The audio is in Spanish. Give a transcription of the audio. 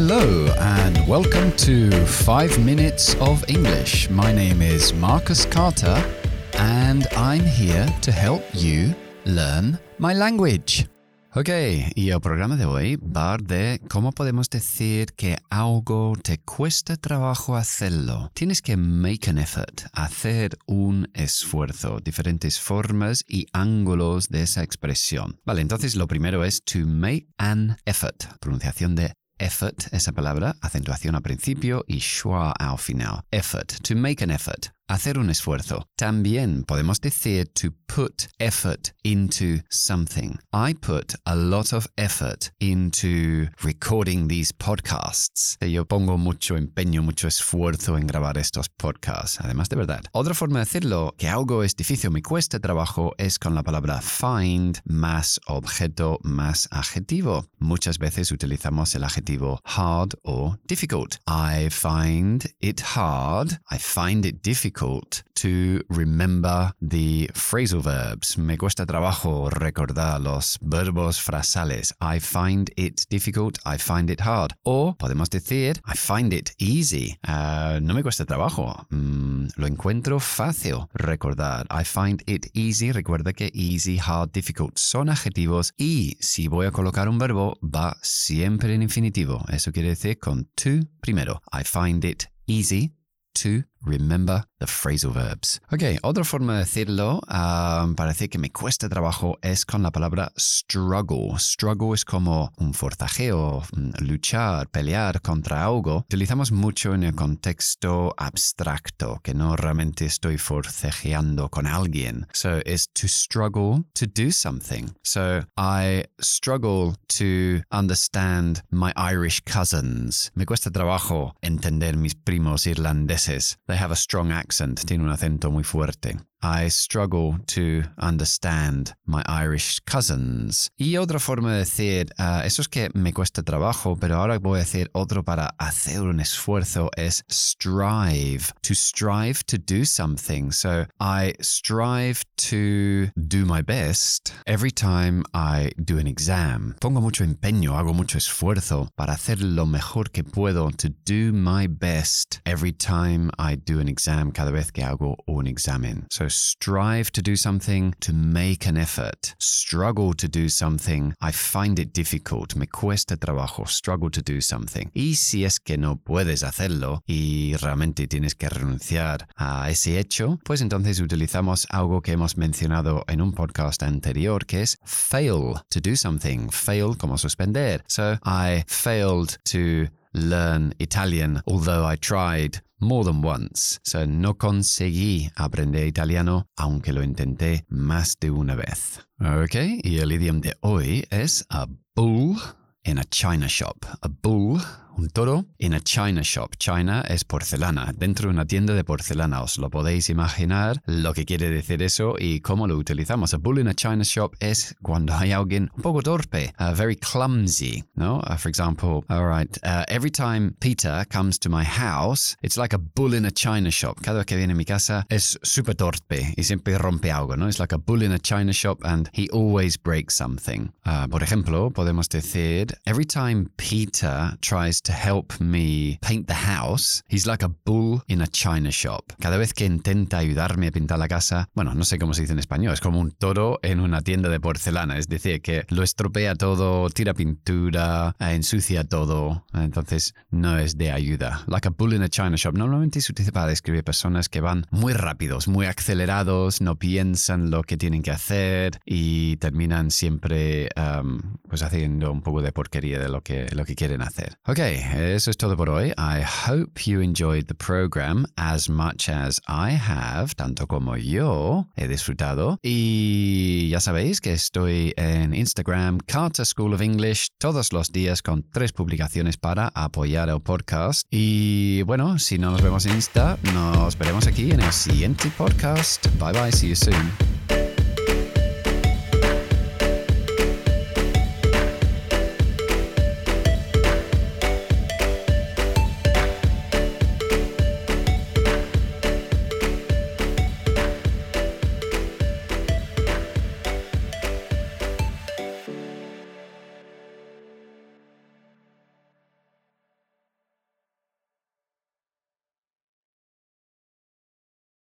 hello, and welcome to 5 Minutes of English. My name is Marcus Carter, and I'm here to help you learn my language. Ok, y el programa de hoy va de cómo podemos decir que algo te cuesta trabajo hacerlo. Tienes que make an effort, hacer un esfuerzo, diferentes formas y ángulos de esa expresión. Vale, entonces lo primero es to make an effort, pronunciación de effort, esa palabra, acentuación al principio y schwa al final. Effort, to make an effort hacer un esfuerzo. También podemos decir to put effort into something. I put a lot of effort into recording these podcasts. Yo pongo mucho empeño, mucho esfuerzo en grabar estos podcasts, además de verdad. Otra forma de decirlo, que algo es difícil, me cuesta trabajo, es con la palabra find más objeto más adjetivo. Muchas veces utilizamos el adjetivo hard o difficult. I find it hard. I find it difficult to remember the phrasal verbs. Me cuesta trabajo recordar los verbos frasales. I find it difficult, I find it hard. O podemos decir, I find it easy. Uh, no me cuesta trabajo. Mm, lo encuentro fácil recordar. I find it easy. Recuerda que easy, hard, difficult son adjetivos y si voy a colocar un verbo va siempre en infinitivo. Eso quiere decir con to primero. I find it easy to remember the phrasal verbs. Ok, otra forma de decirlo um, para decir que me cuesta trabajo es con la palabra struggle. Struggle es como un forcejeo, mm, luchar, pelear contra algo. Utilizamos mucho en el contexto abstracto, que no realmente estoy forcejeando con alguien. So it's to struggle to do something. So I struggle to understand my Irish cousins. Me cuesta trabajo entender mis primos irlandeses. They have a strong accent, tiene un acento muy fuerte. I struggle to understand my Irish cousins. Y otra forma de decir, uh, eso es que me cuesta trabajo, pero ahora voy a decir otro para hacer un esfuerzo es strive. To strive to do something. So I strive to do my best every time I do an exam. Pongo mucho empeño, hago mucho esfuerzo para hacer lo mejor que puedo. To do my best every time I do an exam. Cada vez que hago un examen. So strive to do something, to make an effort, struggle to do something, I find it difficult, me cuesta trabajo, struggle to do something. Y si es que no puedes hacerlo y realmente tienes que renunciar a ese hecho, pues entonces utilizamos algo que hemos mencionado en un podcast anterior que es fail to do something, fail como suspender. So I failed to learn Italian, although I tried more than once. So no conseguí aprender italiano, aunque lo intenté más de una vez. Ok, y el idioma de hoy es a bull in a china shop. A bull un toro in a china shop. China es porcelana, dentro de una tienda de porcelana. Os lo podéis imaginar lo que quiere decir eso y cómo lo utilizamos. A bull in a china shop es cuando hay alguien un poco torpe, uh, very clumsy, ¿no? Uh, for example, all right, uh, every time Peter comes to my house, it's like a bull in a china shop. Cada vez que viene a mi casa es súper torpe y siempre rompe algo, ¿no? It's like a bull in a china shop and he always breaks something. Uh, por ejemplo, podemos decir, every time Peter tries to to help me paint the house, he's like a bull in a china shop. Cada vez que intenta ayudarme a pintar la casa, bueno, no sé cómo se dice en español, es como un toro en una tienda de porcelana, es decir, que lo estropea todo, tira pintura, ensucia todo, entonces no es de ayuda. Like a bull in a china shop, normalmente se utiliza para describir personas que van muy rápidos, muy acelerados, no piensan lo que tienen que hacer y terminan siempre um, pues haciendo un poco de porquería de lo que, lo que quieren hacer. Ok, eso es todo por hoy. I hope you enjoyed the program as much as I have, tanto como yo he disfrutado. Y ya sabéis que estoy en Instagram, Carter School of English, todos los días con tres publicaciones para apoyar el podcast. Y bueno, si no nos vemos en Insta, nos veremos aquí en el siguiente podcast. Bye bye, see you soon.